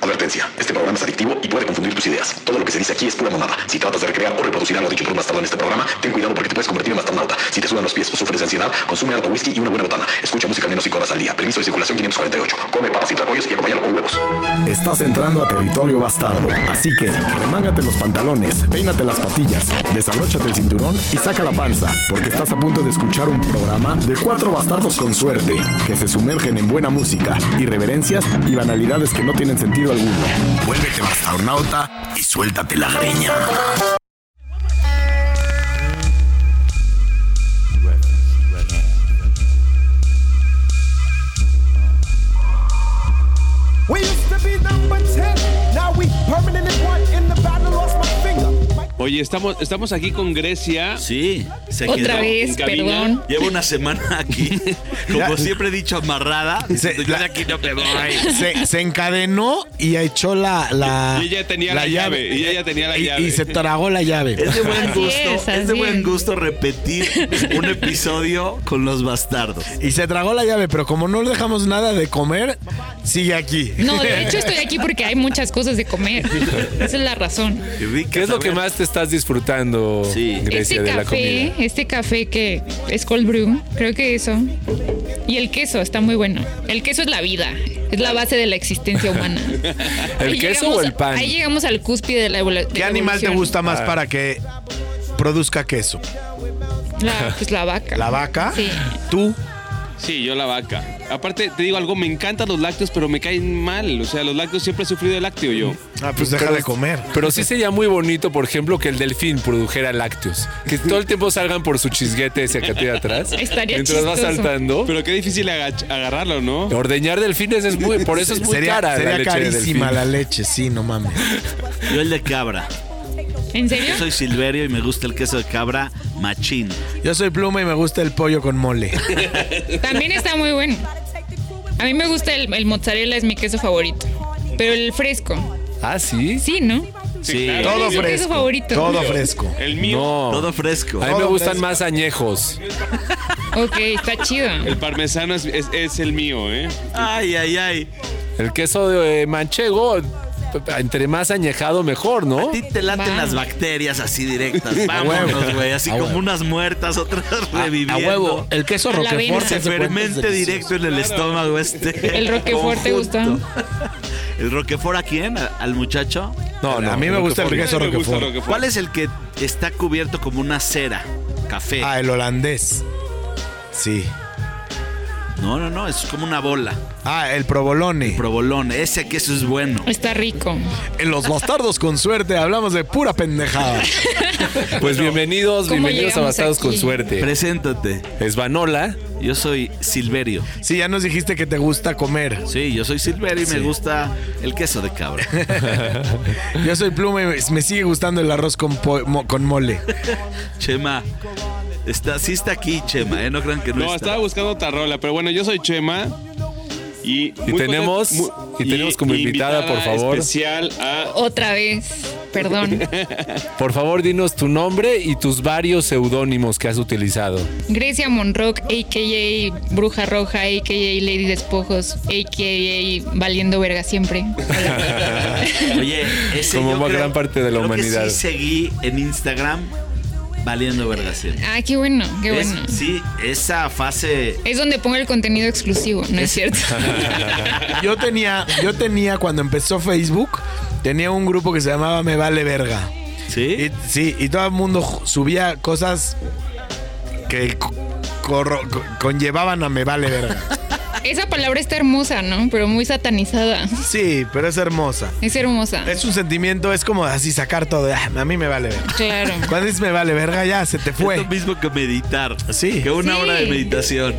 Advertencia, este programa es adictivo y puede confundir tus ideas. Todo lo que se dice aquí es pura monada. Si tratas de recrear o reproducir algo dicho por un bastardo en este programa, ten cuidado porque te puedes convertir en bastardauta. Si te sudan los pies o sufres ansiedad, consume harto whisky y una buena botana. Escucha música menos 5 horas al día. Permiso de circulación 548. Come papas y tlacoyos y acompáñalo con huevos. Estás entrando a territorio bastardo. Así que remángate los pantalones, peínate las patillas, desabróchate el cinturón y saca la panza, porque estás a punto de escuchar un programa de cuatro bastardos con suerte, que se sumergen en buena música, irreverencias y banalidades que no tienen sentido alguno. Vuélvete bastardonauta y suéltate la greña. We Oye, estamos, estamos aquí con Grecia. Sí, se Otra quedó. vez, en cabina. perdón. Llevo una semana aquí, como siempre he dicho, amarrada. Se- Yo la- de aquí no me voy. Se, se encadenó y echó la, la, Y ella tenía la llave, y ella tenía la y, llave. y se tragó la llave. Es de buen Así gusto, es, es, de buen gusto repetir un episodio con los bastardos. Y se tragó la llave, pero como no le dejamos nada de comer, sigue aquí. No, de hecho estoy aquí porque hay muchas cosas de comer. Esa es la razón. ¿Qué es lo que más te estás disfrutando, Sí. Grecia, Este de la café, comida? este café que es cold brew, creo que eso. Y el queso está muy bueno. El queso es la vida, es la base de la existencia humana. ¿El Ahí queso llegamos- o el pan? Ahí llegamos al cúspide de la evolu- de ¿Qué la animal te evolución. gusta más Ah. para que produzca queso? La, pues la vaca. ¿La vaca? Sí. ¿Tú? Sí, yo la vaca. Aparte, te digo algo, me encantan los lácteos, pero me caen mal. O sea, los lácteos siempre he sufrido de lácteo yo. Ah, pues deja de comer. Pero sí sería muy bonito, por ejemplo, que el delfín produjera lácteos. Que todo el tiempo salgan por su chisguete ese que tiene atrás. Estaría Mientras va chistoso. saltando. Pero qué difícil agarrarlo, ¿no? Ordeñar delfines es muy, por eso es muy sería cara sería la leche de carísima delfín. la leche, sí, no mames. Yo el de cabra. ¿En serio? Yo soy Silverio y me gusta el queso de cabra machín. Yo soy pluma y me gusta el pollo con mole. También está muy bueno. A mí me gusta el, el mozzarella, es mi queso favorito. Pero el fresco. Ah, sí. Sí, ¿no? Sí, claro. Todo es mi queso fresco. favorito. Todo fresco. El mío, No. todo fresco. A mí me Todo gustan fresco. más añejos. Ok, está chido. el parmesano es, es- es el mío, ¿eh? Ay, ay, ay. El queso de manchego, entre más añejado, mejor, ¿no? A ti te laten las bacterias así directas. Vámonos, güey. Así A como huevo. unas muertas, otras A, reviviendo. a huevo. El queso roquefort se fermente directo en el estómago este. ¿El Roquefort te gusta? ¿El Roquefort a quién? ¿A- ¿Al muchacho? No, no. A mí me gusta el queso roquefort. Roquefort. ¿Cuál es el que está cubierto como una cera? Café. Ah, el holandés. Sí. No, no, no, es como una bola. Ah, el provolone. Provolone. Ese queso es bueno. Está rico. En los bastardos con suerte hablamos de pura pendejada. Pues bienvenidos, ¿cómo bienvenidos a Bastados con? Suerte. Preséntate. Es Vanola. Yo soy Silverio. Sí, ya nos dijiste que te gusta comer. Sí, yo soy Silverio y me gusta el queso de cabra. Yo soy pluma y me sigue gustando el arroz con, con mole. Chema. Está, sí está aquí, Chema, ¿eh? No crean que no, No, está. estaba buscando otra rola, pero bueno, yo soy Chema. Y, muy tenemos- contento- y tenemos como invitada, por favor. especial a Otra vez. Perdón. Por favor, dinos tu nombre y tus varios seudónimos que has utilizado. Grecia Monrock, a.k.a. Bruja Roja, a.k.a. Lady Despojos, a.k.a. Valiendo Verga Siempre. Oye, ese Como yo creo- gran parte de la creo que humanidad. sí seguí en Instagram valiendo verga siempre. Ah, qué bueno, qué Es- bueno. sí, esa fase Es donde pongo el contenido exclusivo, ¿no es cierto? Yo tenía, yo tenía cuando empezó Facebook, tenía un grupo que se llamaba Me Vale Verga. ¿Sí? Y, sí, y todo el mundo subía cosas que co- corro- co- conllevaban a Me Vale Verga. Esa palabra está hermosa, ¿no? Pero muy satanizada. Sí, pero es hermosa. Es hermosa. Es un sentimiento, es como así sacar todo. "Ah, a mí me vale verga. Claro. Cuando dices me vale verga, ya se te Es fue. lo mismo que meditar. Sí. Que una Sí. hora de meditación.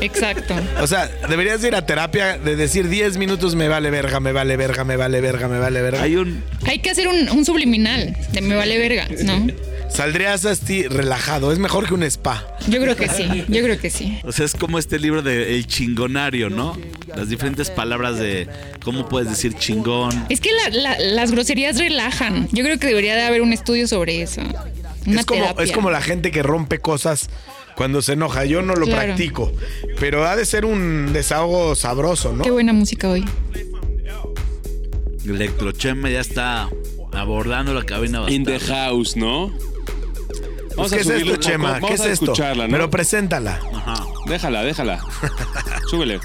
Exacto. O sea, deberías ir a terapia de decir 10 minutos me vale verga, me vale verga, me vale verga, me vale verga. Hay un. Hay que hacer un, un subliminal de me vale verga, ¿no? Saldrías así relajado. Es mejor que un spa. Yo creo que sí, yo creo que sí. O sea, es como este libro de El chingonario, ¿no? Las diferentes palabras de cómo puedes decir chingón. Es que la- la- las groserías relajan. Yo creo que debería de haber un estudio sobre eso. Una Es como, terapia. es como la gente que rompe cosas cuando se enoja. Yo no lo Claro. practico. Pero ha de ser un desahogo sabroso, ¿no? Qué buena música hoy. Electrochema ya está abordando la cabina In the bastante. house, ¿no? Pues, ¿Qué es subirle esto, Chema? Vamos ¿Qué es a esto? escucharla, ¿no? Pero preséntala. Ajá. Déjala, déjala. Súbele.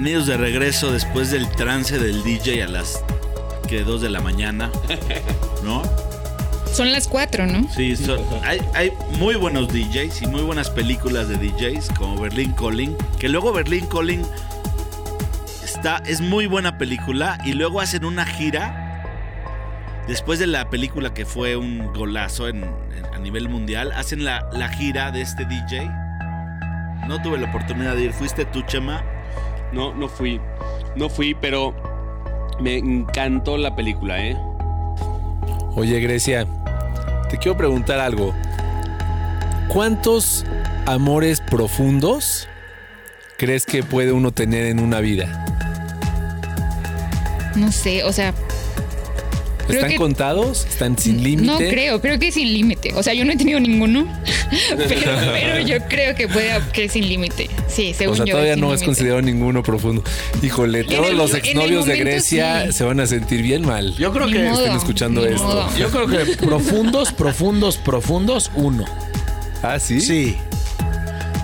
Bienvenidos de regreso después del trance del DJ a las que 2 de la mañana. ¿No? Son las cuatro, ¿no? Sí, son- hay, hay muy buenos DJs y muy buenas películas de DJs como Berlin Calling, que luego Berlin Calling está, es muy buena película y luego hacen una gira después de la película que fue un golazo en- en- a nivel mundial, hacen la, la gira de este DJ. No tuve la oportunidad de ir, fuiste tú, Chema. No, no fui. No fui, pero me encantó la película, ¿eh? Oye, Grecia, te quiero preguntar algo. ¿Cuántos amores profundos crees que puede uno tener en una vida? No sé, o sea, Creo ¿Están que- contados? ¿Están sin límite? no creo, creo que es sin límite. O sea, yo no he tenido ninguno, pero, pero yo creo que puede que es sin límite. Sí, según O sea, yo. todavía no es límite. considerado ninguno profundo. Híjole, todos el- los exnovios de Grecia sí. se van a sentir bien mal. Yo creo Ni que modo, estén escuchando esto. modo. yo creo que profundos, profundos, profundos, uno. ¿Ah, sí? Sí.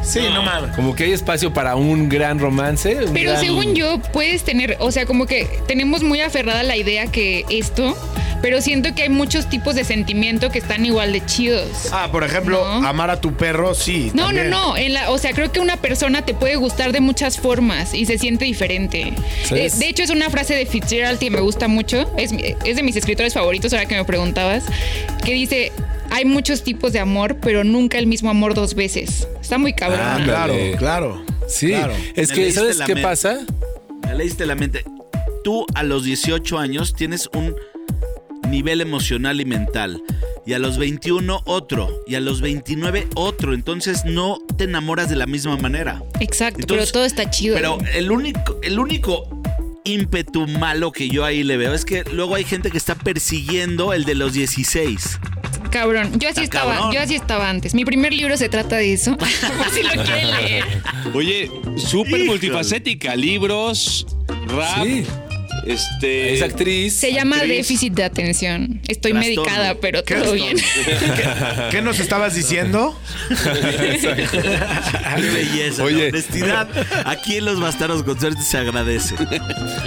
Sí, no mames. Como que hay espacio para un gran romance. un Pero gran- según yo, puedes tener, o sea, como que tenemos muy aferrada la idea que esto, pero siento que hay muchos tipos de sentimiento que están igual de chidos. Ah, por ejemplo, No. amar a tu perro, sí. No, también. no, no. En la, o sea, creo que una persona te puede gustar de muchas formas y se siente diferente. Eh, de hecho, es una frase de Fitzgerald que me gusta mucho. Es, es de mis escritores favoritos, ahora que me preguntabas. Que dice: Hay muchos tipos de amor, pero nunca el mismo amor dos veces. Está muy cabrón. Ah, claro, claro. Sí, Claro. es Me que, ¿sabes qué pasa? Me leíste la mente. Tú a los 18 años tienes un nivel emocional y mental. Y a los 21 otro. Y a los 29 otro. Entonces no te enamoras de la misma manera. Exacto, Entonces, pero todo está chido. Pero el único, el único ímpetu malo que yo ahí le veo es que luego hay gente que está persiguiendo el de los 16. Cabrón, yo así Está estaba, cabrón. yo así estaba antes. Mi primer libro se trata de eso. Por si lo quieren leer. Oye, súper multifacética. Libros, rap. Sí. Este. Es actriz. Se llama actriz. déficit de atención. Estoy Trastorno. medicada, pero todo bien. ¿Qué nos estabas diciendo? Qué belleza. Oye. La honestidad aquí en los bastardos con suerte se agradece.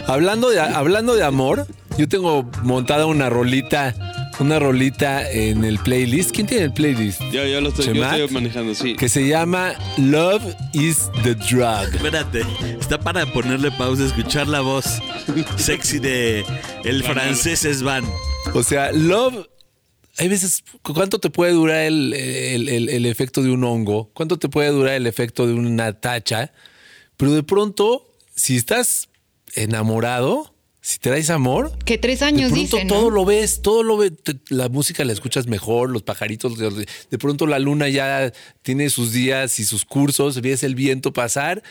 Hablando de, hablando de amor, yo tengo montada una rolita, una rolita en el playlist. ¿Quién tiene el playlist? Yo, yo lo estoy, yo estoy manejando, sí. Que se llama Love is the Drug. Espérate, está para ponerle pausa, escuchar la voz sexy de el francés Svan. O sea, Love. Hay veces, ¿cuánto te puede durar el, el- el- el efecto de un hongo? ¿Cuánto te puede durar el efecto de una tacha? Pero de pronto, si estás enamorado, si traes amor, Que tres de años pronto dicen, todo ¿no? lo ves, todo lo ves, la música la escuchas mejor, los pajaritos, de, de pronto la luna ya tiene sus días y sus cursos, ves el viento pasar,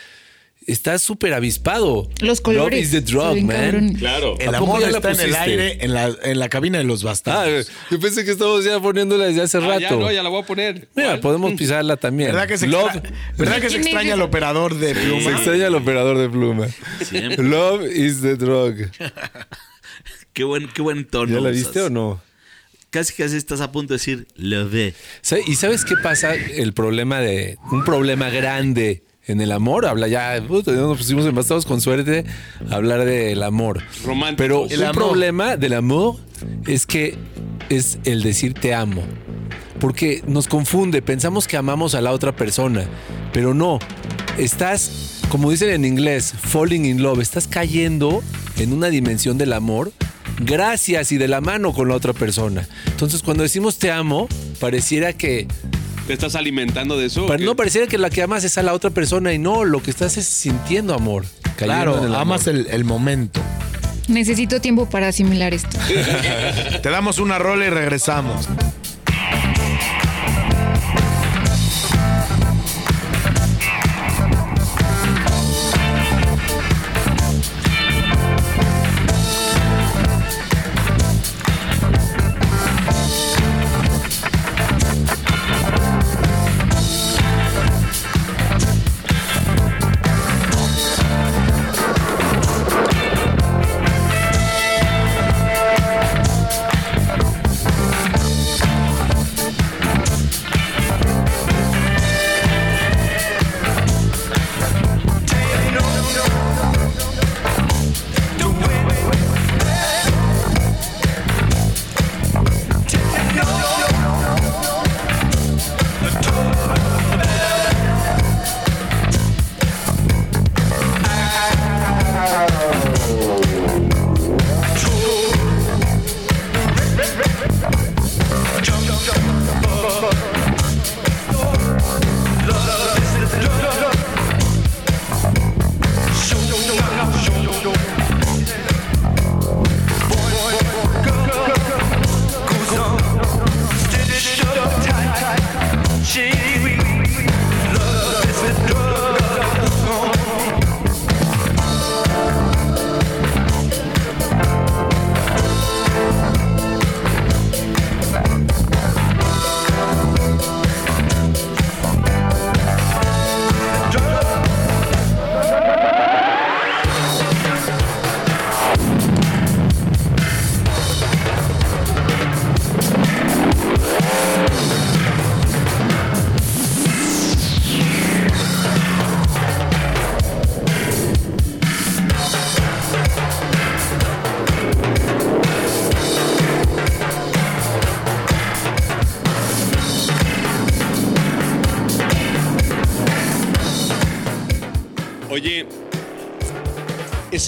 estás súper avispado. Los colores. Love is the se drug, man. Claro. El ¿A poco amor ya la está en el aire, en la, en la cabina de los Ah, bastardos. yo pensé que estábamos ya poniéndola desde hace Ah, rato. ya no, ya la voy a poner. Mira, ¿Cuál? podemos pisarla también. ¿Verdad que se, Love, extra- ¿verdad que se ¿Quién es extraña el operador de se pluma? extraña el operador de pluma. Siempre. Love is the drug. Qué buen, qué buen tono. ¿Ya la usas. viste o no? Casi casi estás a punto de decir lo ve. ¿Sabe- ¿Y sabes qué pasa? El problema de. Un problema grande en el amor. Habla ya. ya nos pusimos embastados con suerte a hablar del amor. Románticos. Pero El un amor. problema del amor es que es el decir te amo. Porque nos confunde, pensamos que amamos a la otra persona, pero no. Estás, como dicen en inglés, falling in love, estás cayendo en una dimensión del amor gracias y de la mano con la otra persona. Entonces, cuando decimos te amo, pareciera que ¿Te estás alimentando de eso? o pa- qué? no pareciera que la que amas es a la otra persona y no, lo que estás es sintiendo amor. Claro, en el amor. amas el, el momento. Necesito tiempo para asimilar esto. Te damos una rola y regresamos.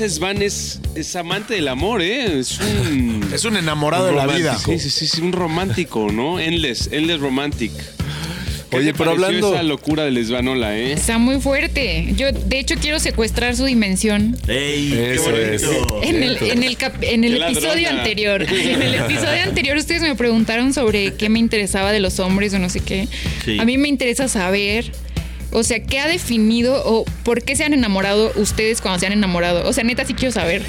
Ese Svan es, es amante del amor, ¿eh? Es un. Es un enamorado de la vida. Sí, sí, sí, sí, un romántico, ¿no? Endless, endless romantic. ¿Qué Oye, te pero hablando- esa locura del Svanola, ¿eh? Está muy fuerte. Yo, de hecho, quiero secuestrar su dimensión. ¡Ey! ¡Qué Eso es. bonito! En el, en el, cap- en el Qué episodio ladrona. anterior, en el episodio anterior ustedes me preguntaron sobre qué me interesaba de los hombres o no sé qué. Sí. A mí me interesa saber, o sea, qué ha definido o por qué se han enamorado ustedes cuando se han enamorado. O sea, neta sí quiero saber.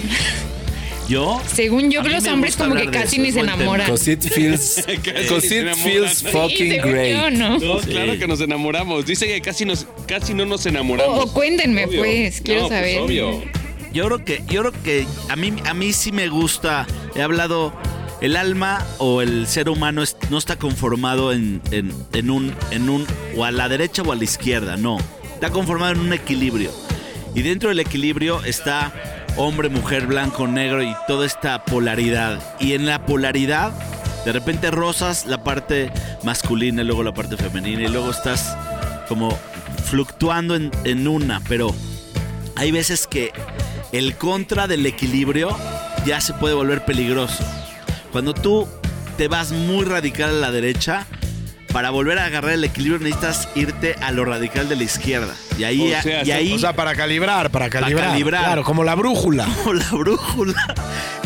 ¿Yo? Según yo, los hombres como que casi ni se enamoran. Cause it feels, Casi cause se it enamoran. feels Sí, fucking great. yo, ¿no? No, claro que nos enamoramos. Dice que casi, nos, casi no nos enamoramos. O- o cuéntenme, Obvio. pues, quiero No, saber. obvio. Yo creo que, yo creo que a mí, a mí sí me gusta. He hablado. El alma o el ser humano no está conformado en un. o a la derecha o a la izquierda, no. Está conformado en un equilibrio. Y dentro del equilibrio está hombre, mujer, blanco, negro y toda esta polaridad. Y en la polaridad, de repente rozas la parte masculina y luego la parte femenina y luego estás como fluctuando en, en una, pero hay veces que el contra del equilibrio ya se puede volver peligroso. Cuando tú te vas muy radical a la derecha, para volver a agarrar el equilibrio necesitas irte a lo radical de la izquierda. Y ahí, O sea, y ahí O sea, para calibrar, para calibrar. calibrar. Claro, como la brújula. como la brújula.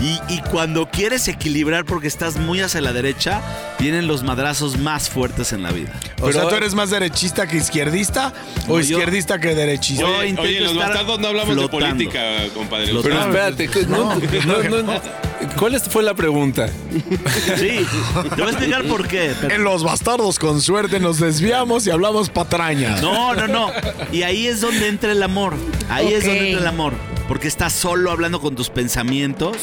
Y, y cuando quieres equilibrar porque estás muy hacia la derecha, vienen los madrazos más fuertes en la vida. O Pero- sea, ¿tú eres más derechista que izquierdista No, o yo- izquierdista que derechista? Yo Oye, intento oye, en los bastardos no hablamos flotando. de política, compadre. Flotando. Pero espérate, ¿qué- no, no, no, ¿cuál es- fue la pregunta? Sí, te voy a explicar por qué. pero- En los bastardos con suerte nos desviamos y hablamos patraña. No, no, no. Y ahí es donde entra el amor. Ahí es donde entra el amor. Porque estás solo hablando con tus pensamientos,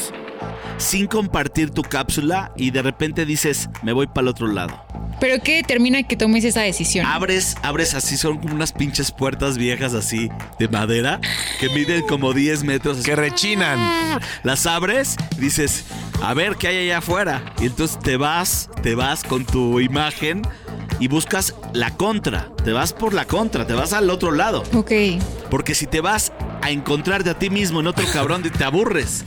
sin compartir tu cápsula y de repente dices, me voy para el otro lado. Pero ¿qué determina que tomes esa decisión? Abres, abres así, son como unas pinches puertas viejas así de madera que miden como 10 metros. así. Que rechinan. Las abres, dices, a ver qué hay allá afuera. Y entonces te vas, te vas con tu imagen y buscas la contra. Te vas por la contra, te vas al otro lado. Ok. Porque si te vas a encontrarte a ti mismo en otro cabrón, te aburres.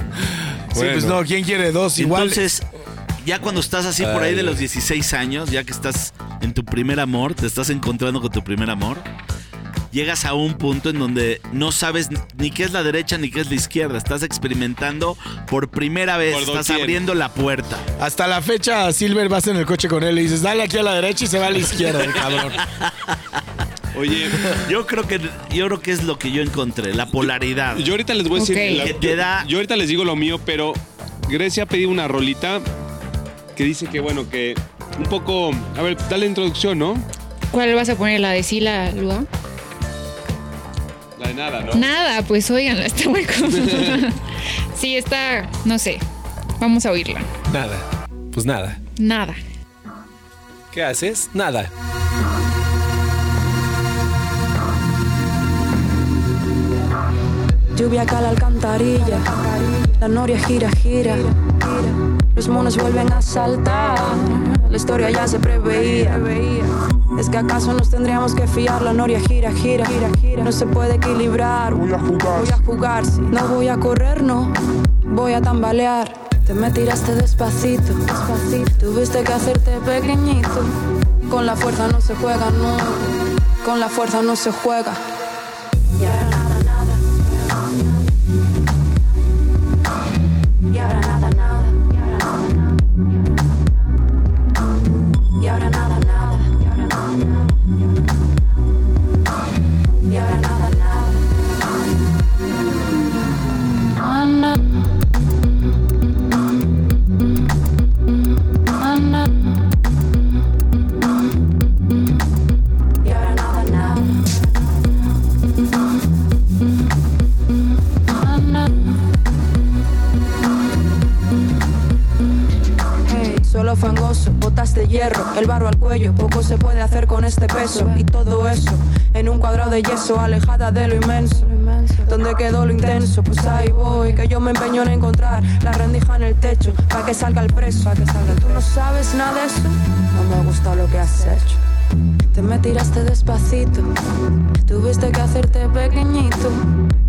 Sí, pues no, ¿quién quiere dos? Igual. Entonces, ya cuando estás así por ahí de los 16 años, ya que estás en tu primer amor, te estás encontrando con tu primer amor, llegas a un punto en donde no sabes ni qué es la derecha ni qué es la izquierda. Estás experimentando por primera vez, Por estás abriendo la puerta. Hasta la fecha, Silver vas en el coche con él y dices, dale aquí a la derecha y se va a la izquierda, el cabrón. Oye, Yo creo que yo creo que es lo que yo encontré, la polaridad. yo ahorita les voy a decir. Ok. la- Que te yo- da- yo ahorita les digo lo mío, pero Grecia ha pedido una rolita que dice que, bueno, que un poco. A ver, dale introducción, ¿no? ¿Cuál vas a poner? ¿La de Sila Lua? La de nada, ¿no? Nada, pues oigan, está muy Sí, está, no sé. Vamos a oírla. Nada. Pues nada. Nada. ¿Qué haces? Nada. Lluvia cala alcantarilla, la noria gira, gira. Los monos vuelven a saltar, la historia ya se preveía. Es que acaso nos tendríamos que fiar, la noria gira, gira, no se puede equilibrar. Voy a jugar, voy a jugar, sí. no voy a correr, no, voy a tambalear. Te me tiraste despacito, despacito, tuviste que hacerte pequeñito. Con la fuerza no se juega, no, con la fuerza no se juega. Poco se puede hacer con este peso y todo eso en un cuadrado de yeso, alejada de lo inmenso. Donde quedó lo intenso, pues ahí voy, que yo me empeño en encontrar la rendija en el techo, para que salga el preso, para que salga. Tú no sabes nada de eso, no me gusta lo que has hecho. Te me tiraste despacito, tuviste que hacerte pequeñito.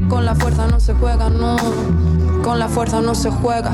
Con la fuerza no se juega, no, con la fuerza no se juega.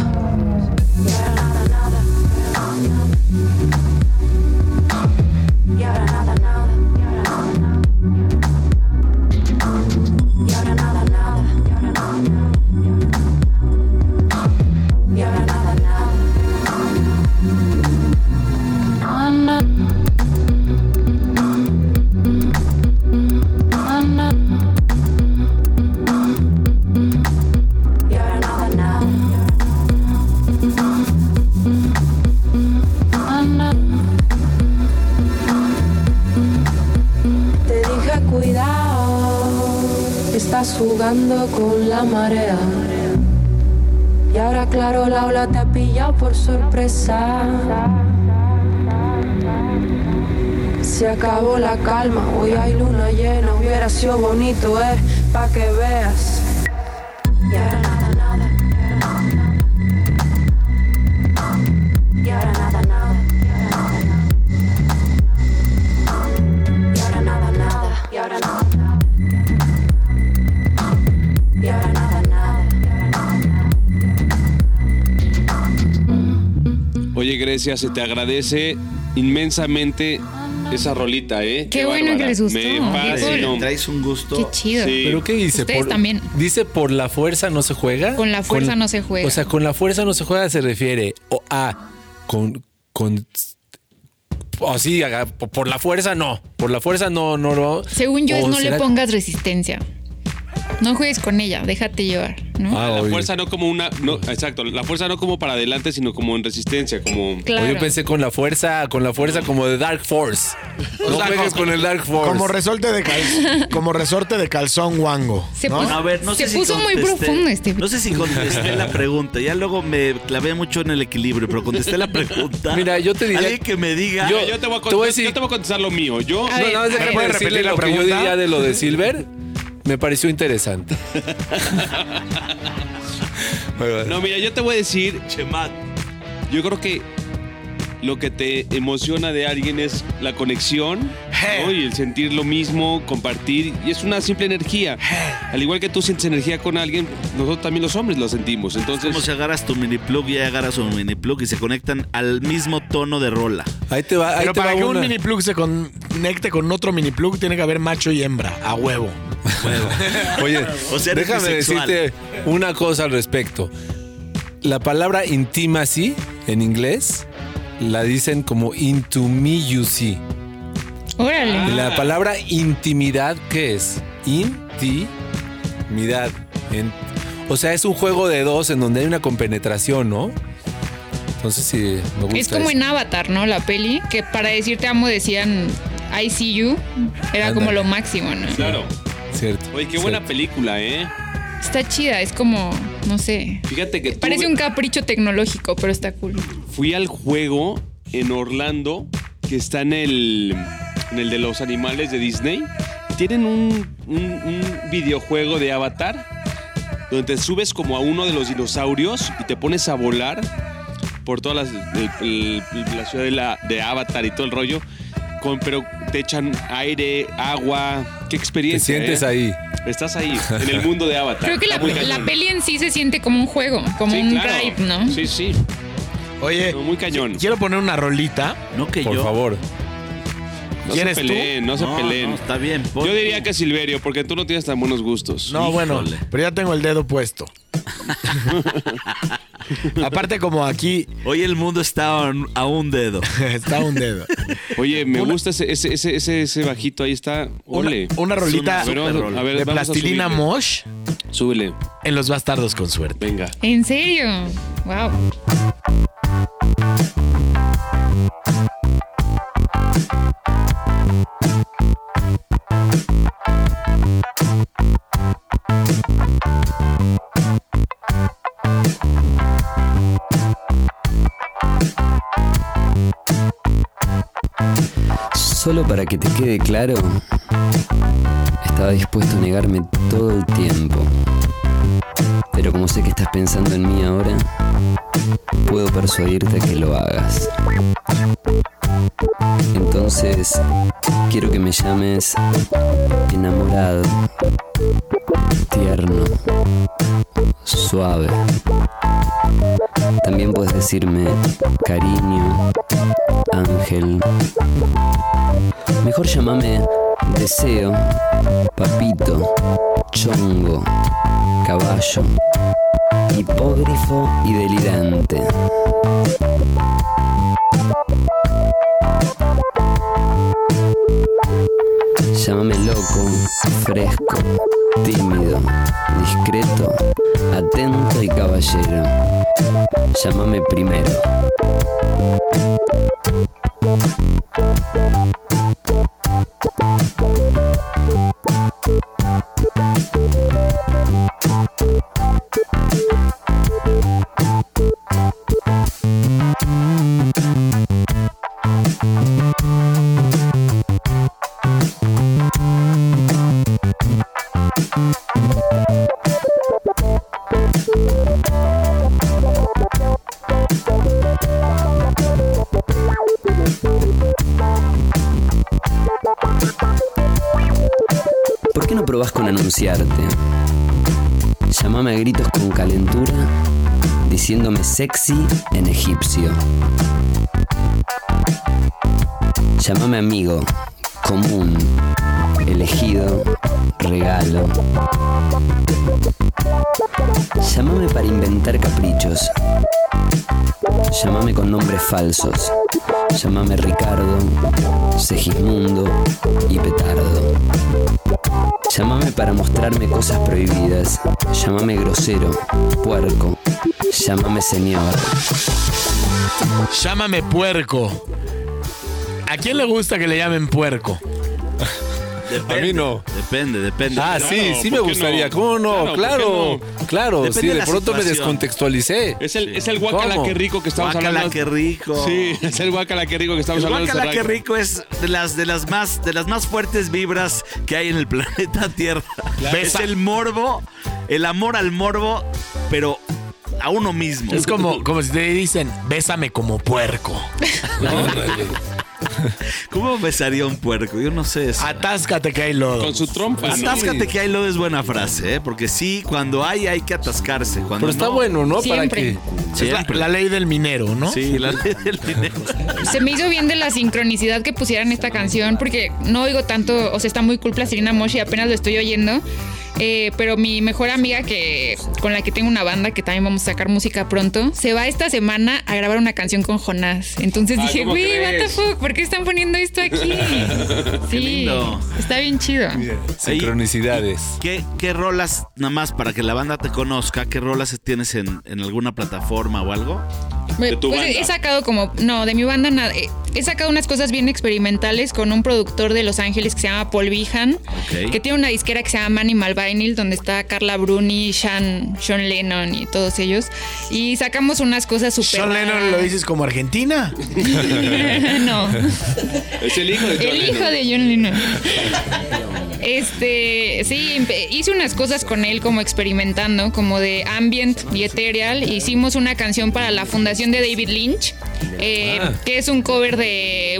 marea. Y ahora claro, la ola te ha pillado por sorpresa. Se acabó la calma, hoy hay luna llena, hubiera sido bonito, eh, pa' que veas. Oye, Grecia, se te agradece inmensamente esa rolita, ¿eh? Qué bueno que les gustó. Me fascinó. Traes un gusto. Qué chido. Sí. ¿Pero qué dice? Ustedes Por- también. Dice por la fuerza no se juega. Con la fuerza no se juega. O sea, con la fuerza no se juega se refiere o a con con o sí, haga- por la fuerza no. Por la fuerza no no no. Según yo, es no le pongas resistencia. No juegues con ella, déjate llevar, ¿no? Ah, La fuerza no como una. No, exacto. La fuerza no como para adelante, sino como en resistencia. Como. claro. O yo pensé con la fuerza, con la fuerza como de Dark Force. No sea, juegues como- con el Dark Force. Como resorte de cal- como resorte de calzón wango. Se ¿no? puso- No, a ver, no Se sé si puso muy contesté- profundo este. No sé si contesté la pregunta. Ya luego me clavé mucho en el equilibrio, pero contesté la pregunta. Mira, yo te diría- Alguien que me diga. Yo- Yo te voy a, te voy a con- decir- yo te voy a contestar lo mío. Yo. A No, ver, no, ver. ¿puedes decirle repetir la lo que yo diría de lo de Silver. Me pareció interesante. No, mira, yo te voy a decir. Chemat. Yo creo que lo que te emociona de alguien es la conexión ¿no? y el sentir lo mismo, compartir. Y es una simple energía. Al igual que tú sientes energía con alguien, nosotros también los hombres lo sentimos. Entonces, Como si agarras tu mini plug y ella agarra su mini plug y se conectan al mismo tono de rola. Ahí te va, ahí Pero te para va que un mini plug se conecte con otro mini plug tiene que haber macho y hembra, a huevo. Oye, O sea, eres déjame bisexual. decirte una cosa al respecto. La palabra intimacy en inglés la dicen como into me you see. Órale. Y la palabra intimidad, ¿qué es? Intimidad. En- o sea, es un juego de dos en donde hay una compenetración, ¿no? Entonces sí, me gusta. Es como eso. en Avatar, ¿no? La peli, que para decirte amo decían I see you. Era como lo máximo, ¿no? claro. Cierto. Oye, qué buena cierto. película, ¿eh? Está chida, es como, no sé. Fíjate que Parece tuve- un capricho tecnológico, pero está cool. fui al juego en Orlando que está en el, en el de los animales de Disney. Tienen un, un- un videojuego de Avatar donde te subes como a uno de los dinosaurios y te pones a volar por toda el- la ciudad de, la, de Avatar y todo el rollo. Con, pero te echan aire, agua. Qué Te experiencia. sientes ¿eh? ahí. Estás ahí, en el mundo de Avatar. Creo que la, la peli en sí se siente como un juego, como Sí, un claro. ride, ¿no? Sí, sí. Oye, muy cañón. quiero poner una rolita. No que Por yo. favor. No ¿Quieres se tú? peleen, no se No, peleen. no, está bien. pon- Yo diría que Silverio, porque tú no tienes tan buenos gustos. No, bueno, pero ya tengo el dedo puesto. Aparte como aquí Hoy el mundo está a un- a dedo. está un dedo. Oye, me Una- gusta ese, ese, ese, ese, ese bajito, ahí está. Una, Ole. una rolita una A a ver, de a plastilina mosh Súbele, en los bastardos con suerte. venga. ¿En serio? Wow. Solo para que te quede claro, estaba dispuesto a negarme todo el tiempo. Pero como sé que estás pensando en mí ahora, puedo persuadirte a que lo hagas. Entonces, quiero que me llames enamorado, tierno, suave. También puedes decirme cariño, ángel. Mejor llámame deseo, papito, chongo, caballo, hipógrifo y delirante. Llámame loco, fresco, tímido, discreto, atento y caballero. Llámame primero. Sexy en egipcio. Llámame amigo, común, elegido, regalo. Llámame para inventar caprichos. Llámame con nombres falsos. Llámame Ricardo, Segismundo y Petardo. Llámame para mostrarme cosas prohibidas. Llámame grosero, puerco. Llámame señor. Llámame puerco. ¿A quién le gusta que le llamen puerco? Depende, A mí no. Depende, depende. Ah, sí, sí me ¿por qué gustaría. no? ¿Cómo no? Claro, Claro, ¿por qué claro. Depende Sí, de pronto me descontextualicé. Es el, es el guacala ¿Cómo? que rico que estamos hablando. qué rico. Sí, es el guacala que rico que estamos El hablando. guacala, rato. rico es de las, de las más de las más fuertes vibras que hay en el planeta Tierra. Es el morbo, el amor al morbo, pero a uno mismo. Es como, como si te dicen, bésame como puerco. ¿Cómo besaría un puerco? Yo no sé eso. Atáscate que hay lodo. Con su trompa. ¿no? Atáscate que hay lodo es buena frase, ¿eh? Porque sí, cuando hay, hay que atascarse. Cuando Pero está no, bueno, ¿no? Para que. Es la, la ley del minero, ¿no? Sí, la ley del dinero. Se me hizo bien de la sincronicidad que pusieran esta canción porque no oigo tanto, o sea, está muy cool Plastilina Moshi, apenas lo estoy oyendo. Eh, pero mi mejor amiga que con la que tengo una banda que también vamos a sacar música pronto, se va esta semana a grabar una canción con Jonás. Entonces Ay, dije, ¿cómo güey, what the fuck, ¿por qué están poniendo esto aquí? Sí, lindo. está bien chido. Sincronicidades. ¿Qué, ¿Qué rolas, nada más para que la banda te conozca, qué rolas tienes en, en alguna plataforma o algo? Me- De tu pues banda. he sacado como, no, de mi banda nada. eh, He sacado unas cosas bien experimentales con un productor de Los Ángeles que se llama Paul Vihan, Ok. que tiene una disquera que se llama Animal Vinyl, donde está Carla Bruni, Sean, Sean Lennon y todos ellos. Y sacamos unas cosas súper. Sean Lennon lo dices como Argentina. no, Es el hijo de John el hijo Lennon. de John Lennon. Este, sí, hice unas cosas con él como experimentando, como de ambient y ethereal. Hicimos una canción para la fundación de David Lynch, eh, Ah. que es un cover de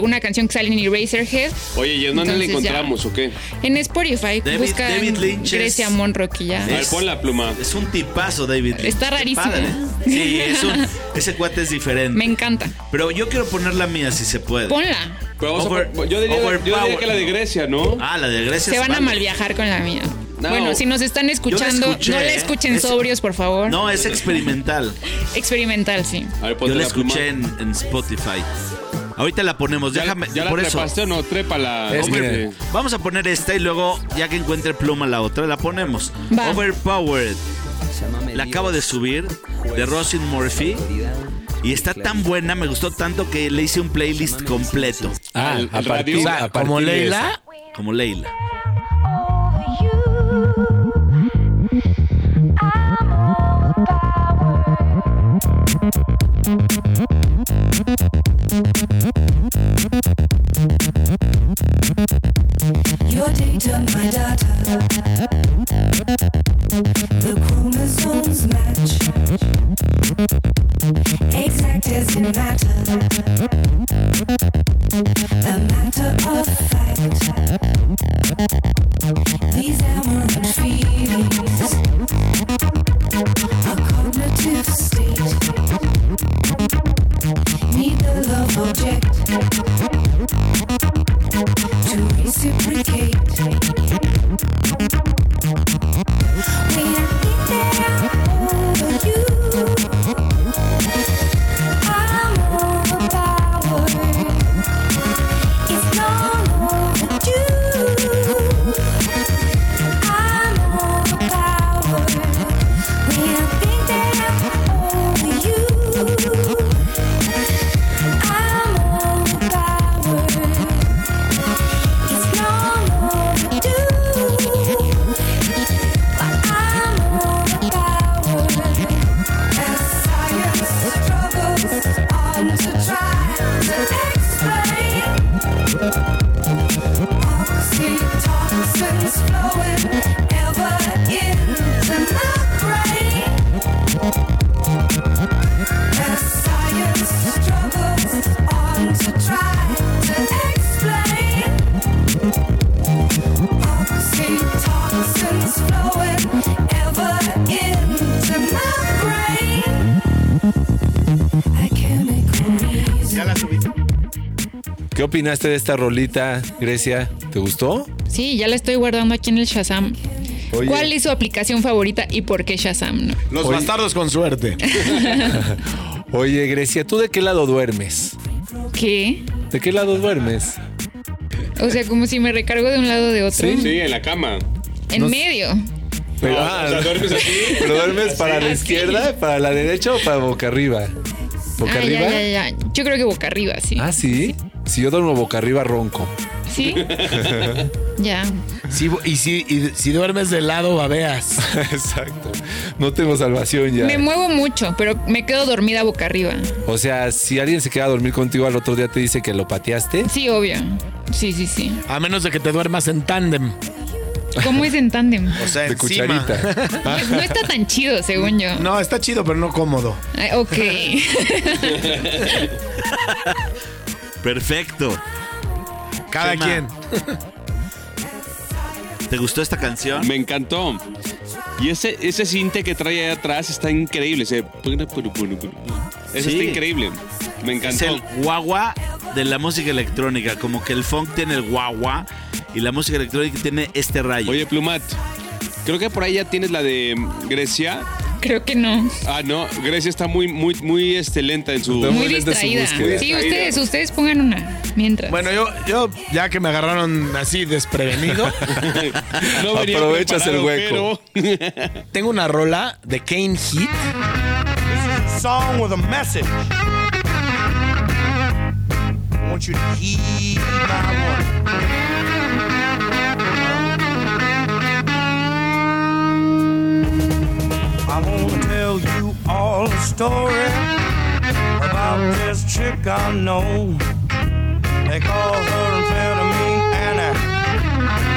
una canción que sale en Eraserhead. Oye, ¿y en dónde la ya. encontramos o qué? En Spotify, David- busca David Lynch es- Grecia Monrock y ya. A ver, pon la pluma. Es un tipazo, David. Lynch. Está rarísimo. padre. Sí, es un- ese cuate es diferente. Me encanta. Pero yo quiero poner la mía si se puede. Ponla. Pero vamos a Over- pon- yo, diría, yo diría overpower- que la de Grecia, ¿no? Ah, la de Grecia. Se van a vale. mal viajar con la mía. No. Bueno, si nos están escuchando, escuché, no la ¿eh? escuchen Es- sobrios, por favor. No, es experimental. Experimental, sí. A ver, Yo ponte la la escuché en, en Spotify. Ahorita la ponemos, ¿Ya, déjame. ¿Ya la por eso. trepaste o no? Trépala. Es Hombre. que- Vamos a poner esta y luego, ya que encuentre pluma la otra, la ponemos. Va. Overpowered. La acabo de subir de Rosin Murphy. Y está tan buena, me gustó tanto que le hice un playlist completo. Ah, ¿El- a partir, a partir como Leila. Como Leila. ¿Qué opinaste de esta rolita, Grecia? ¿Te gustó? Sí, ya la estoy guardando aquí en el Shazam. Oye. ¿Cuál es su aplicación favorita y por qué Shazam? no? Los Oye. bastardos con suerte. Oye, Grecia, ¿tú de qué lado duermes? ¿Qué? ¿De qué lado duermes? O sea, como si me recargo de un lado o de otro. Sí. Sí, en la cama. En No- medio. Pero, No, ah, o sea, duermes así. ¿Pero duermes para la izquierda, para la derecha o para boca arriba? ¿Boca ah, arriba? ya, ya, ya. Yo creo que boca arriba, sí. Ah, ¿sí? Si yo duermo boca arriba, ronco. ¿Sí? ya. Sí, y, si, y si duermes de lado, babeas. Exacto. No tengo salvación ya. Me muevo mucho, pero me quedo dormida boca arriba. O sea, si alguien se queda a dormir contigo al otro día te dice que lo pateaste. Sí, obvio. Sí, sí, sí. A menos de que te duermas en tándem. ¿Cómo es en tándem? O sea, De encima. cucharita. Pues no está tan chido, según yo. No, está chido, pero no cómodo. Ay, ok. Perfecto. Cada Chema. quien. ¿Te gustó esta canción? Me encantó. Y ese, ese cinte que trae ahí atrás está increíble. Ese... Ese Sí. está increíble. Me Es encantó. el guagua de la música electrónica. Como que el funk tiene el guagua y la música electrónica tiene este rayo. Oye, Plumat, creo que por ahí ya tienes la de Grecia. Creo que no. Ah, no, Grecia está muy, muy, muy este, lenta en su. Muy Muy su distraída. búsqueda. Sí, ustedes, ustedes pongan una mientras. Bueno, yo, yo, ya que me agarraron así desprevenido, No venía Aprovechas el hueco. pero- tengo una rola de Kane Heat. This is a song with a message. I want you to heed my warning. I wanna tell you all the story about this chick I know. They call her amphetamine Anna.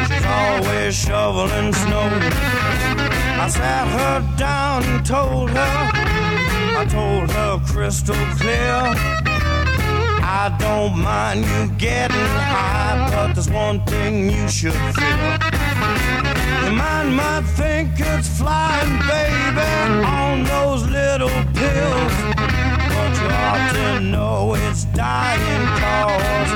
She's always shoveling snow. I sat her down and told her, I told her crystal clear. I don't mind you getting high, but there's one thing you should feel. Your mind might think it's flying, baby, on those little pills. But you ought to know it's dying cause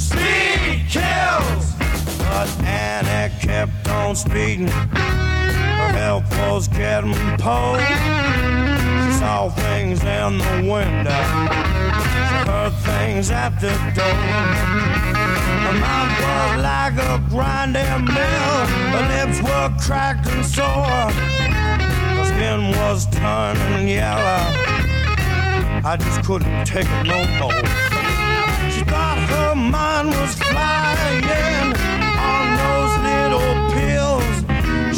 speed kills. But Annie kept on speeding. Her health was getting poor. She saw things in the window. She heard things at the door. Her mouth was like a grinding mill. Her lips were cracked and sore. Her skin was turning yellow. I just couldn't take it no more. She thought her mind was flying on those little pills.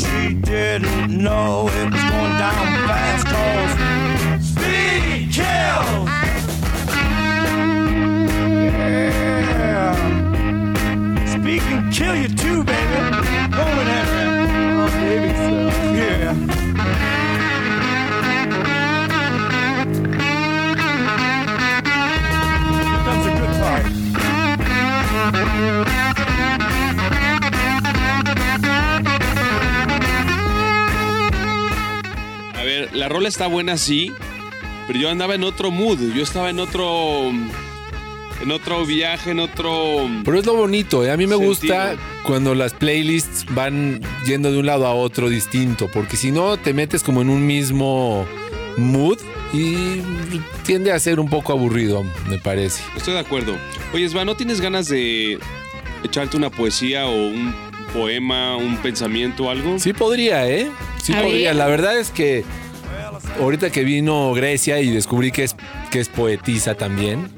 She didn't know it was going down fast cause speed kills. Yeah. Kill you too, baby. Oh. A ver, la rola está buena, sí. Pero yo andaba en otro mood. Yo estaba en otro. En otro viaje, en otro. Pero es lo bonito, ¿eh? a mí me Sentido. gusta cuando las playlists van yendo de un lado a otro distinto, porque si no te metes como en un mismo mood y tiende a ser un poco aburrido, me parece. Estoy de acuerdo. Oye, Sva, ¿no tienes ganas de echarte una poesía o un poema, un pensamiento o algo? Sí podría, ¿eh? Sí A podría. ver. La verdad es que ahorita que vino Grecia y descubrí que es, que es poetisa también.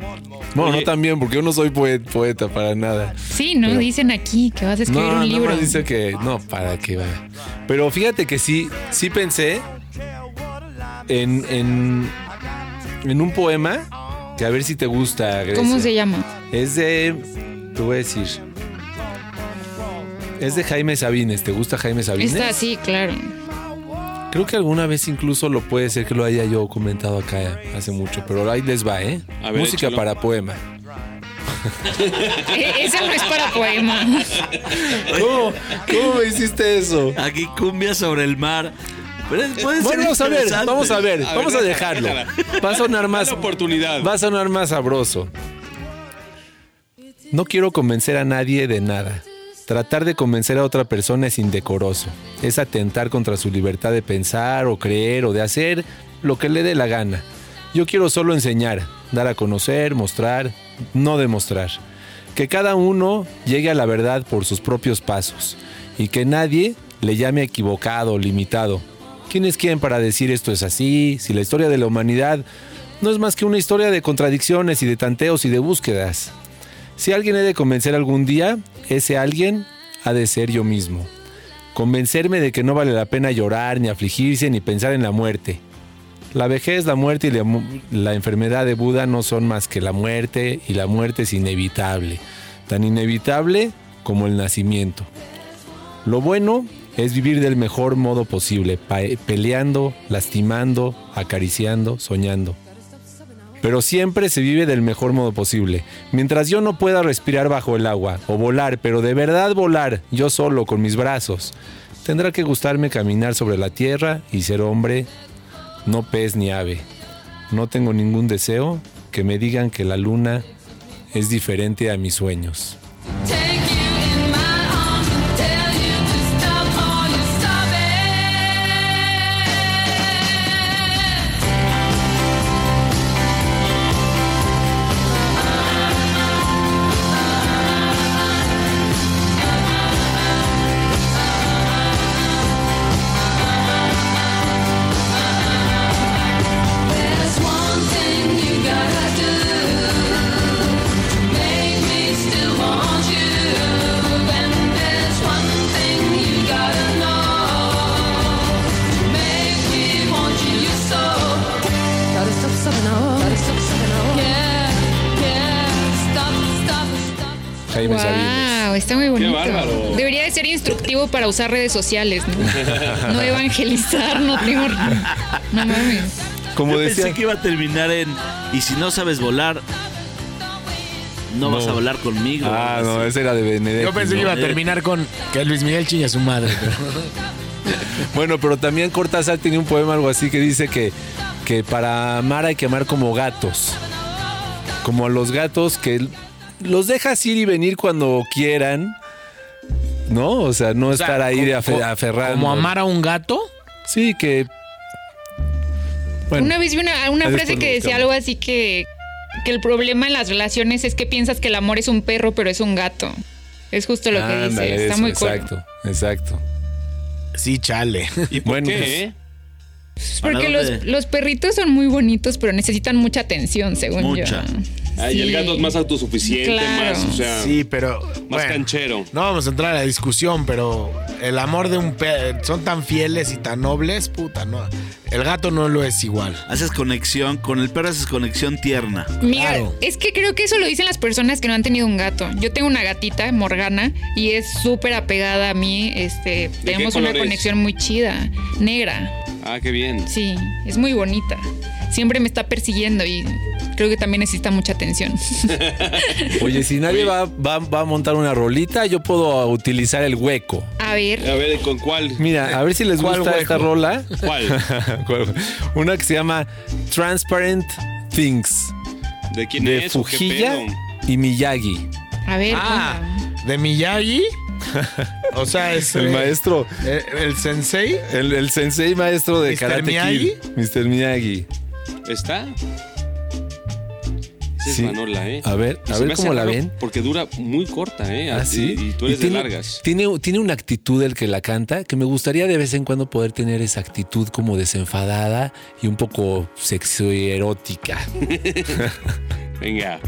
Bueno, Oye. no también, porque yo no soy poe- poeta para nada. Sí, ¿no? Pero- Dicen aquí que vas a escribir no, un libro. más dice que no, para qué va. Pero fíjate que sí, sí pensé en, en, en un poema que a ver si te gusta, Grecia. ¿Cómo se llama? Es de, te voy a decir, es de Jaime Sabines. ¿Te gusta Jaime Sabines? Está así, claro. Creo que alguna vez incluso lo puede ser que lo haya yo comentado acá hace mucho, pero ahí les va, ¿eh? A ver, Música échalo. para poema. E- Ese no es para poema. ¿Cómo, cómo me hiciste eso? Aquí cumbia sobre el mar. Pero ser Bueno, vamos a ver, vamos a ver, A ver, vamos a dejarlo. Va a sonar más, oportunidad. va a sonar más sabroso. No quiero convencer a nadie de nada. Tratar de convencer a otra persona es indecoroso. Es atentar contra su libertad de pensar o creer o de hacer lo que le dé la gana. Yo quiero solo enseñar, dar a conocer, mostrar, no demostrar. Que cada uno llegue a la verdad por sus propios pasos y que nadie le llame equivocado o limitado. ¿Quién es para decir esto es así? Si la historia de la humanidad no es más que una historia de contradicciones y de tanteos y de búsquedas. Si alguien he de convencer algún día, ese alguien ha de ser yo mismo. Convencerme de que no vale la pena llorar, ni afligirse, ni pensar en la muerte. La vejez, la muerte y la, la enfermedad de Buda no son más que la muerte y la muerte es inevitable. Tan inevitable como el nacimiento. Lo bueno es vivir del mejor modo posible, peleando, lastimando, acariciando, soñando. Pero siempre se vive del mejor modo posible. Mientras yo no pueda respirar bajo el agua o volar, pero de verdad volar, yo solo con mis brazos, tendrá que gustarme caminar sobre la tierra y ser hombre, no pez ni ave. No tengo ningún deseo que me digan que la luna es diferente a mis sueños. Para usar redes sociales, ¿no? No evangelizar, no tengo. No mames. Como Yo decía, pensé que iba a terminar en. Y si no sabes volar, no, vas a volar conmigo. Ah, no, ese era de Benedetti. Yo pensé que iba a terminar con que Luis Miguel chingue a su madre. pero- Bueno, pero también Cortázar tenía un poema algo así que dice que, que para amar hay que amar como gatos. Como a los gatos que los dejas ir y venir cuando quieran. ¿No? O sea, no O sea, estar ahí de como- afe- aferrando. Como amar a un gato. Sí, que. Bueno, Una vez vi una, frase que decía algo así que, que el problema en las relaciones es que piensas que el amor es un perro, pero es un gato. Es justo lo que dice. Está eso, muy cool. Exacto, exacto. Sí, chale. ¿Y por Bueno, qué? pues, eh? Porque ¿Para los, dónde? los perritos son muy bonitos, pero necesitan mucha atención, según Mucha. yo. Ay, el Sí. gato es más autosuficiente, Claro. más, o sea, Sí, pero. más bueno, canchero. No vamos a entrar a la discusión, pero el amor de un perro. Son tan fieles y tan nobles, puta, no. El gato no lo es igual. Haces conexión, con el perro haces conexión tierna. Mira, Claro. es que creo que eso lo dicen las personas que no han tenido un gato. Yo tengo una gatita, Morgana, y es súper apegada a mí. Este, tenemos una color es? conexión muy chida. Negra. Ah, qué bien. Sí, es muy bonita. Siempre me está persiguiendo y creo que también necesita mucha atención. Oye, si nadie va, va- va a montar una rolita, yo puedo utilizar el hueco. A ver, A ver, ¿con cuál? Mira, a ver si les ¿Cuál gusta hueco? esta rola. ¿Cuál? Una que se llama Transparent Things ¿De quién de es? Fujilla y Miyagi. a ver. Ah, de Miyagi. O sea, es. El eh, maestro, eh, El, sensei. el, el sensei maestro de ¿Mr. Karate Miyagi? Kid. Mr. Miyagi. ¿Está? Esa Sí. es Manola, ¿eh? A ver, a ver cómo la ven. Porque dura muy corta, ¿eh? ¿Ah, sí? Y, y tú eres de tiene, largas. Tiene, tiene una actitud el que la canta que me gustaría de vez en cuando poder tener esa actitud como desenfadada y un poco sexoerótica. Venga.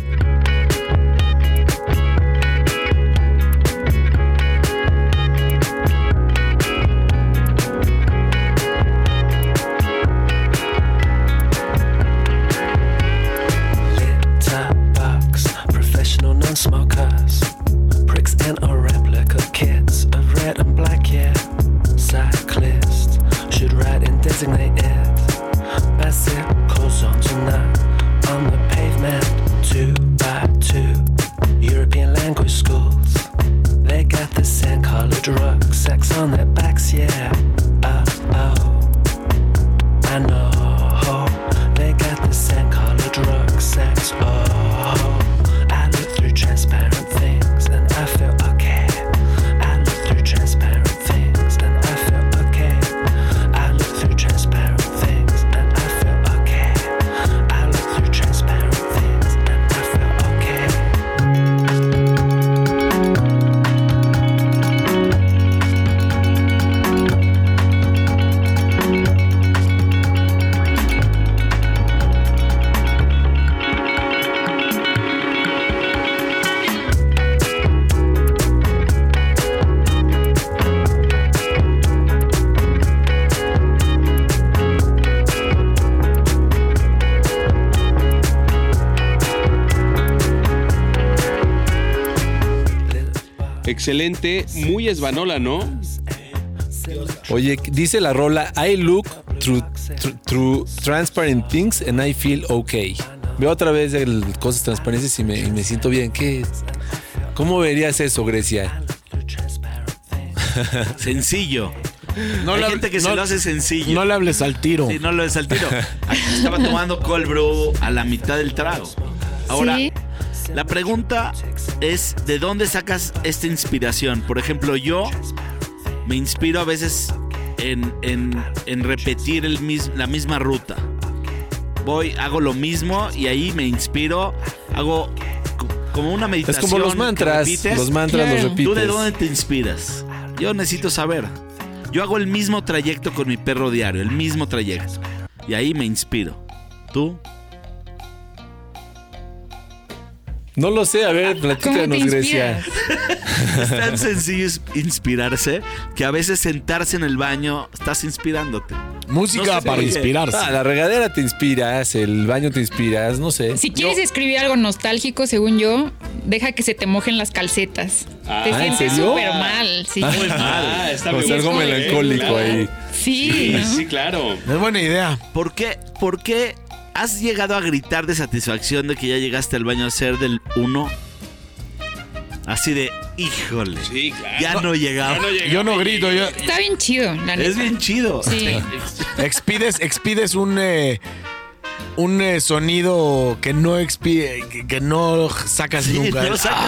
on tonight on the pavement, two by two. European language schools, they got the sand colored sex on their backs, yeah. Excelente, muy esbanola, ¿no? Oye, dice la rola, I look through, through, through transparent things and I feel okay. Veo otra vez el, cosas transparentes y me, y me siento bien. ¿Qué? ¿Cómo verías eso, Grecia? Sencillo. No Hay le- gente que se no- lo hace sencillo. No le hables al tiro. Sí, no lo es al tiro. Aquí Estaba tomando cold brew a la mitad del trago. Ahora, Sí. La pregunta es, ¿de dónde sacas esta inspiración? Por ejemplo, yo me inspiro a veces en, en- en repetir el mis- la misma ruta. Voy, hago lo mismo y ahí me inspiro, hago co- como una Es meditación. como los mantras. Los mantras los repites. ¿Tú de dónde te inspiras? Yo necesito saber. Yo hago el mismo trayecto con mi perro diario, el mismo trayecto. Y ahí me inspiro. ¿Tú? No lo sé, a ver, ¿Cómo te platícanos, Grecia. Es tan sencillo inspirarse que a veces sentarse en el baño estás inspirándote. Música No sé para inspirarse. Ah, la regadera te inspiras, el baño te inspiras, no sé. Si quieres escribir algo nostálgico, según yo, deja que se te mojen las calcetas. Ah, te ¿en sientes súper mal. Sí, Muy mal. Está sea, algo bien, melancólico claro. ahí. sí, Sí, ¿no? sí, claro. Es buena idea. ¿Por qué, ¿Por qué has llegado a gritar de satisfacción de que ya llegaste al baño a ser del 1? Así de, híjole. Sí, claro. Ya no llegaba. Ya no llegaba. Yo no grito, yo. Está bien chido, la neta. Es bien chido. Sí. Expides, expides un eh, un eh, sonido que no expide, que, que no sacas Sí, nunca. no sacas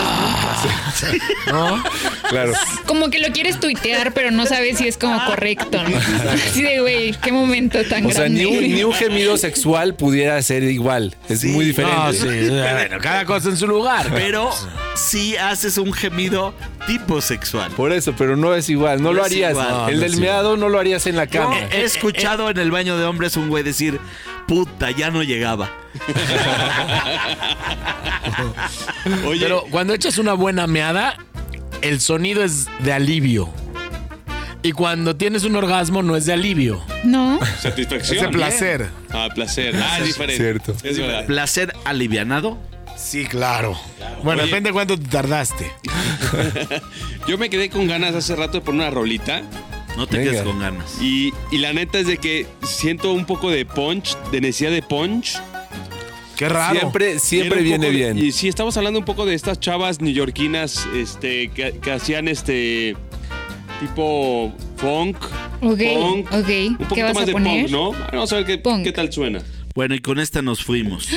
¿No? Claro. Como que lo quieres tuitear, pero no sabes si es como correcto. ¿no? Así de, güey, qué momento tan O sea, ni un, ni un gemido sexual pudiera ser igual. Es muy diferente. No, sí. Bueno, cada cosa en su lugar. Pero sí haces un gemido tipo sexual. Por eso, pero no es igual. No, No lo harías. el no del meado no lo harías en la Yo cama. he escuchado en el baño de hombres un güey decir, puta, ya no llegaba. Oye, Pero cuando echas una buena meada, el sonido es de alivio. Y cuando tienes un orgasmo no es de alivio, No. satisfacción. es de placer. Ah, placer. Ah, es diferente. Cierto. Es verdad. Placer alivianado. Sí, claro. Bueno, Oye. depende de cuánto te tardaste. Yo me quedé con ganas hace rato de poner una rolita. No te Venga. quedes con ganas. Y, y la neta es de que siento un poco de punch, de necesidad de punch. Qué raro. Siempre, Era siempre un viene poco de- bien. y sí, estamos hablando un poco de estas chavas neoyorquinas este, que, que hacían este tipo funk. Ok, Punk, ok. Un ¿Qué poquito vas más a de poner? punk, ¿no? Vamos a ver qué, Punk. qué tal suena. Bueno, y con esta nos fuimos.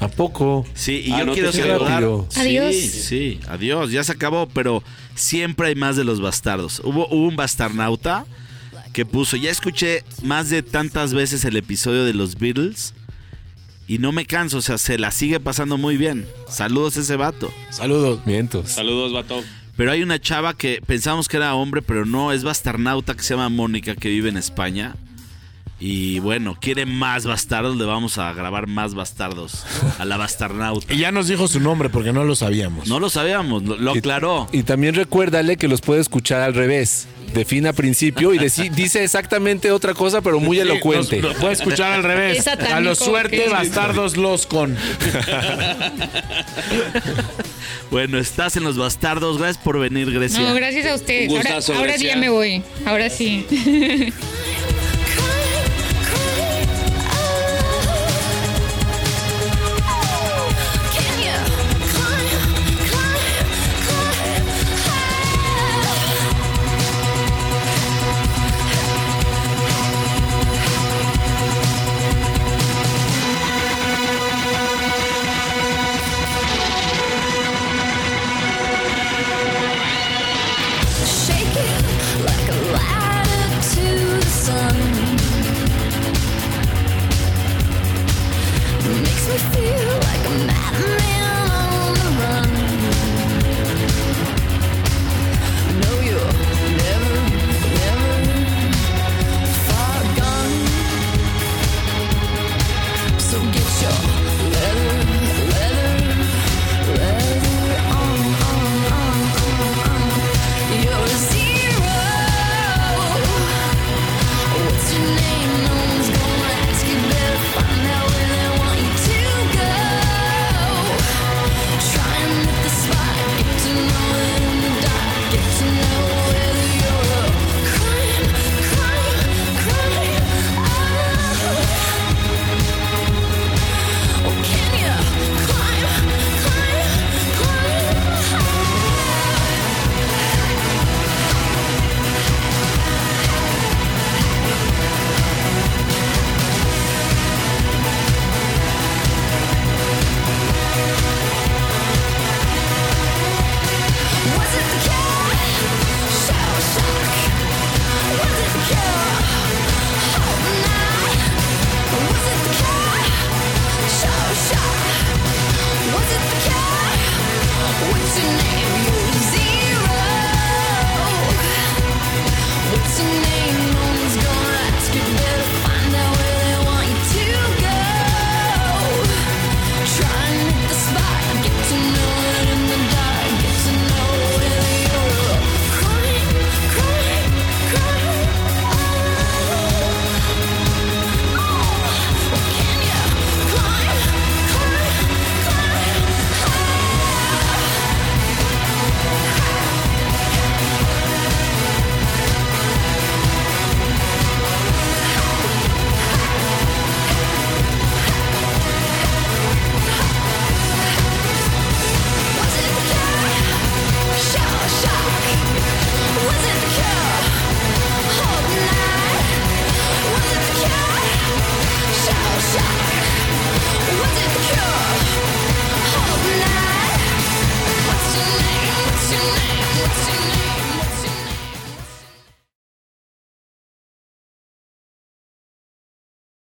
¿A poco? Sí, y Ah, yo no quiero saludar. Sí, Adiós. Sí, adiós. Ya se acabó, pero siempre hay más de los bastardos. Hubo, hubo un bastarnauta que puso, ya escuché más de tantas veces el episodio de los Beatles y no me canso, o sea, se la sigue pasando muy bien. Saludos a ese vato. Saludos. Mientos. Saludos, vato. Pero hay una chava que pensamos que era hombre, pero no, es bastarnauta que se llama Mónica, que vive en España. Y bueno, quiere más bastardos, le vamos a grabar más bastardos a la bastarnauta. Y ya nos dijo su nombre porque no lo sabíamos. No lo sabíamos, lo, lo aclaró. Y también recuérdale que los puede escuchar al revés. De fin a principio y deci- dice exactamente otra cosa, pero muy elocuente. Nos puede escuchar al revés. A lo suerte, bastardos los con. Bueno, estás en los bastardos. Gracias por venir, Grecia. No, gracias a ustedes. Ahora, sí ya me voy. Ahora sí.